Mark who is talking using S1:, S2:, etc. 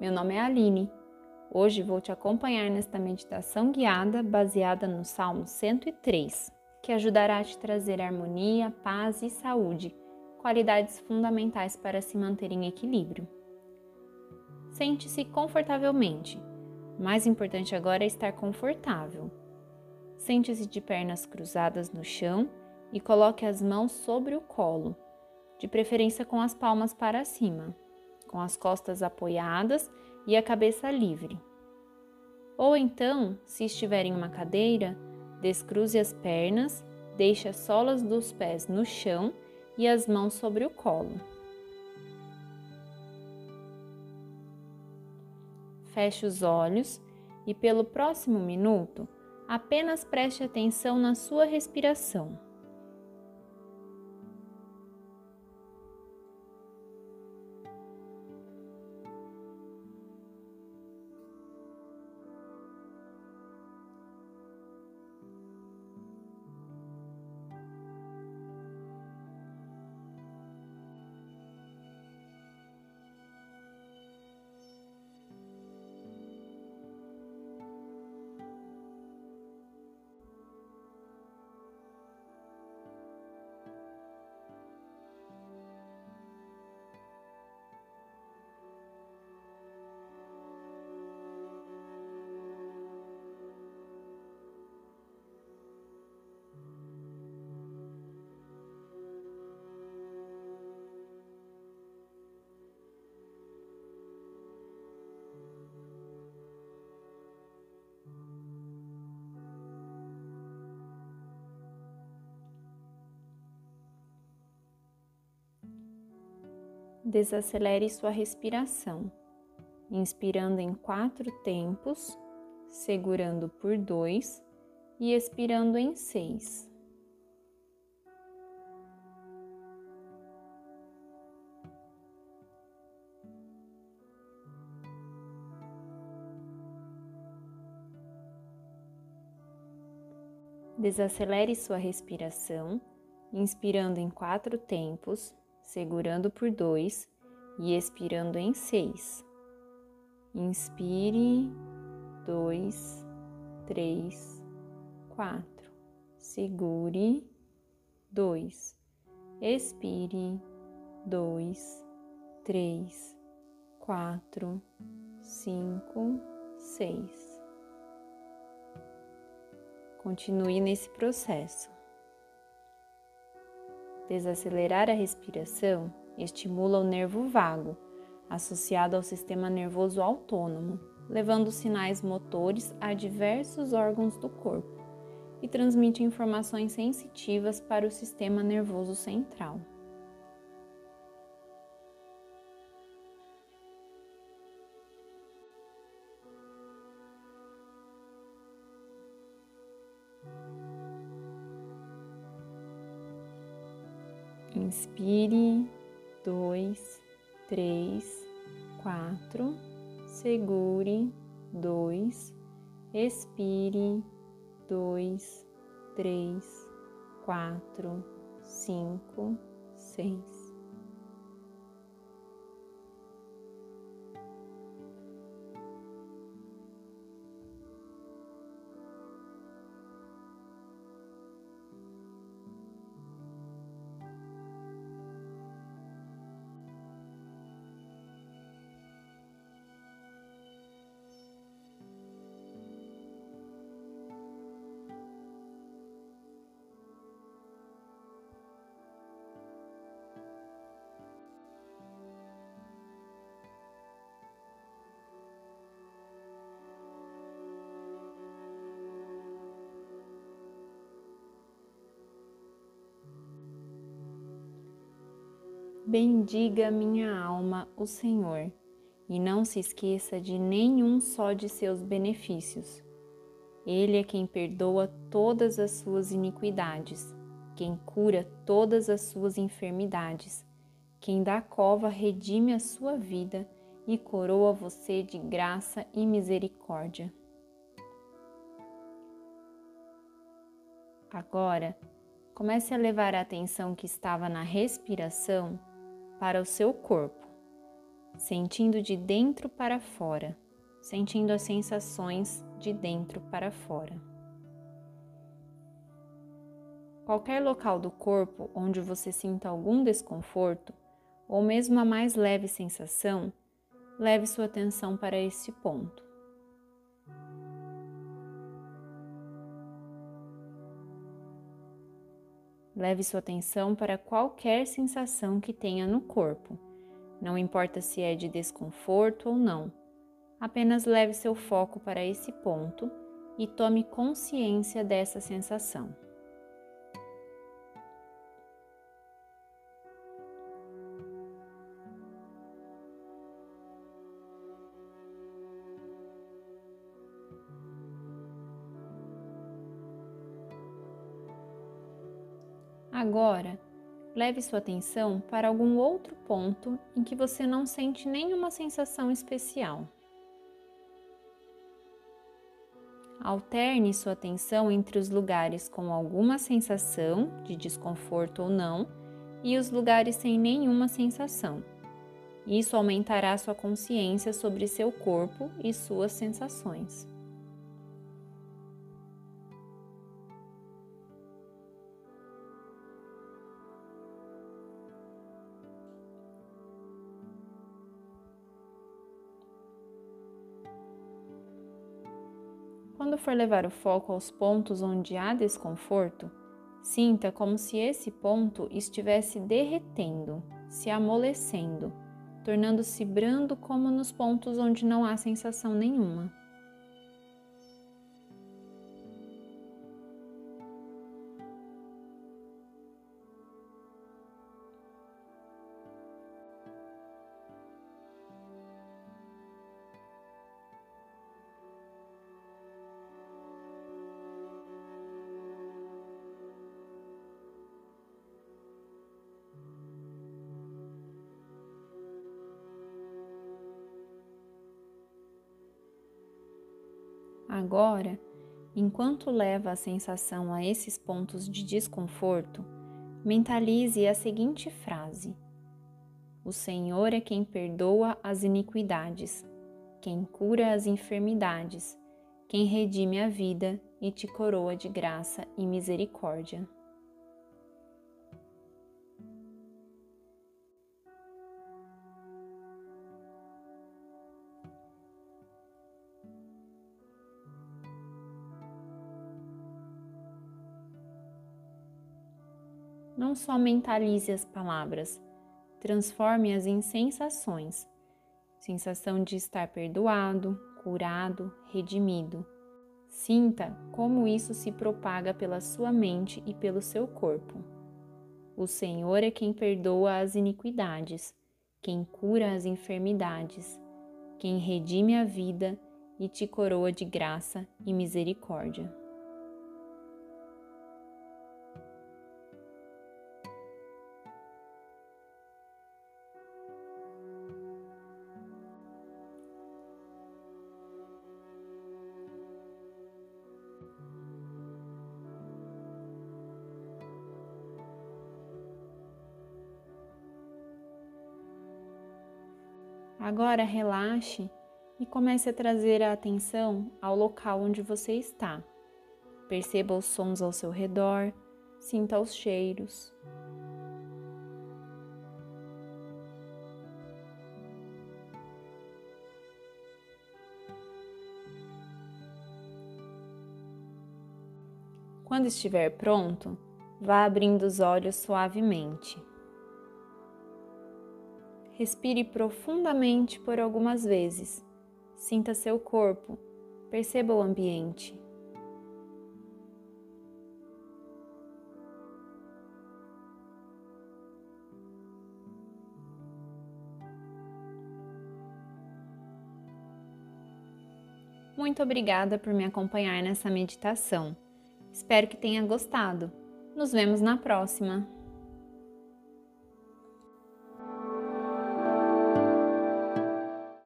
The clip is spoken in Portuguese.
S1: Meu nome é Aline. Hoje vou te acompanhar nesta meditação guiada baseada no Salmo 103, que ajudará a te trazer harmonia, paz e saúde, qualidades fundamentais para se manter em equilíbrio. Sente-se confortavelmente. O mais importante agora é estar confortável. Sente-se de pernas cruzadas no chão e coloque as mãos sobre o colo, de preferência com as palmas para cima com as costas apoiadas e a cabeça livre. Ou então, se estiver em uma cadeira, descruze as pernas, deixe as solas dos pés no chão e as mãos sobre o colo. Feche os olhos e, pelo próximo minuto, apenas preste atenção na sua respiração. Desacelere sua respiração, inspirando em quatro tempos, segurando por dois e expirando em seis. Desacelere sua respiração, inspirando em quatro tempos, segurando por dois e expirando em seis. Inspire, dois, três, quatro. Segure, dois. Expire, dois, três, quatro, cinco, seis. Continue nesse processo. Desacelerar a respiração estimula o nervo vago, associado ao sistema nervoso autônomo, levando sinais motores a diversos órgãos do corpo e transmite informações sensitivas para o sistema nervoso central. Inspire, dois, três, quatro. Segure, dois. Expire, dois, três, quatro, cinco, seis. Bendiga minha alma o Senhor, e não se esqueça de nenhum só de seus benefícios. Ele é quem perdoa todas as suas iniquidades, quem cura todas as suas enfermidades, quem da cova redime a sua vida e coroa você de graça e misericórdia. Agora, comece a levar a atenção que estava na respiração para o seu corpo. sentindo de dentro para fora, sentindo as sensações de dentro para fora. Qualquer local do corpo onde você sinta algum desconforto, ou mesmo a mais leve sensação, leve sua atenção para esse ponto. Leve sua atenção para qualquer sensação que tenha no corpo, não importa se é de desconforto ou não. Apenas leve seu foco para esse ponto e tome consciência dessa sensação. Agora, leve sua atenção para algum outro ponto em que você não sente nenhuma sensação especial. Alterne sua atenção entre os lugares com alguma sensação de desconforto ou não e os lugares sem nenhuma sensação. Isso aumentará sua consciência sobre seu corpo e suas sensações. Quando for levar o foco aos pontos onde há desconforto, sinta como se esse ponto estivesse derretendo, se amolecendo, tornando-se brando como nos pontos onde não há sensação nenhuma. Agora, enquanto leva a sensação a esses pontos de desconforto, mentalize a seguinte frase: O Senhor é quem perdoa as iniquidades, quem cura as enfermidades, quem redime a vida e te coroa de graça e misericórdia. Não só mentalize as palavras, transforme-as em sensações. Sensação de estar perdoado, curado, redimido. Sinta como isso se propaga pela sua mente e pelo seu corpo. O Senhor é quem perdoa as iniquidades, quem cura as enfermidades, quem redime a vida e te coroa de graça e misericórdia. Agora relaxe e comece a trazer a atenção ao local onde você está. Perceba os sons ao seu redor, sinta os cheiros. Quando estiver pronto, vá abrindo os olhos suavemente. Respire profundamente por algumas vezes. Sinta seu corpo, perceba o ambiente. Muito obrigada por me acompanhar nessa meditação. Espero que tenha gostado. Nos vemos na próxima!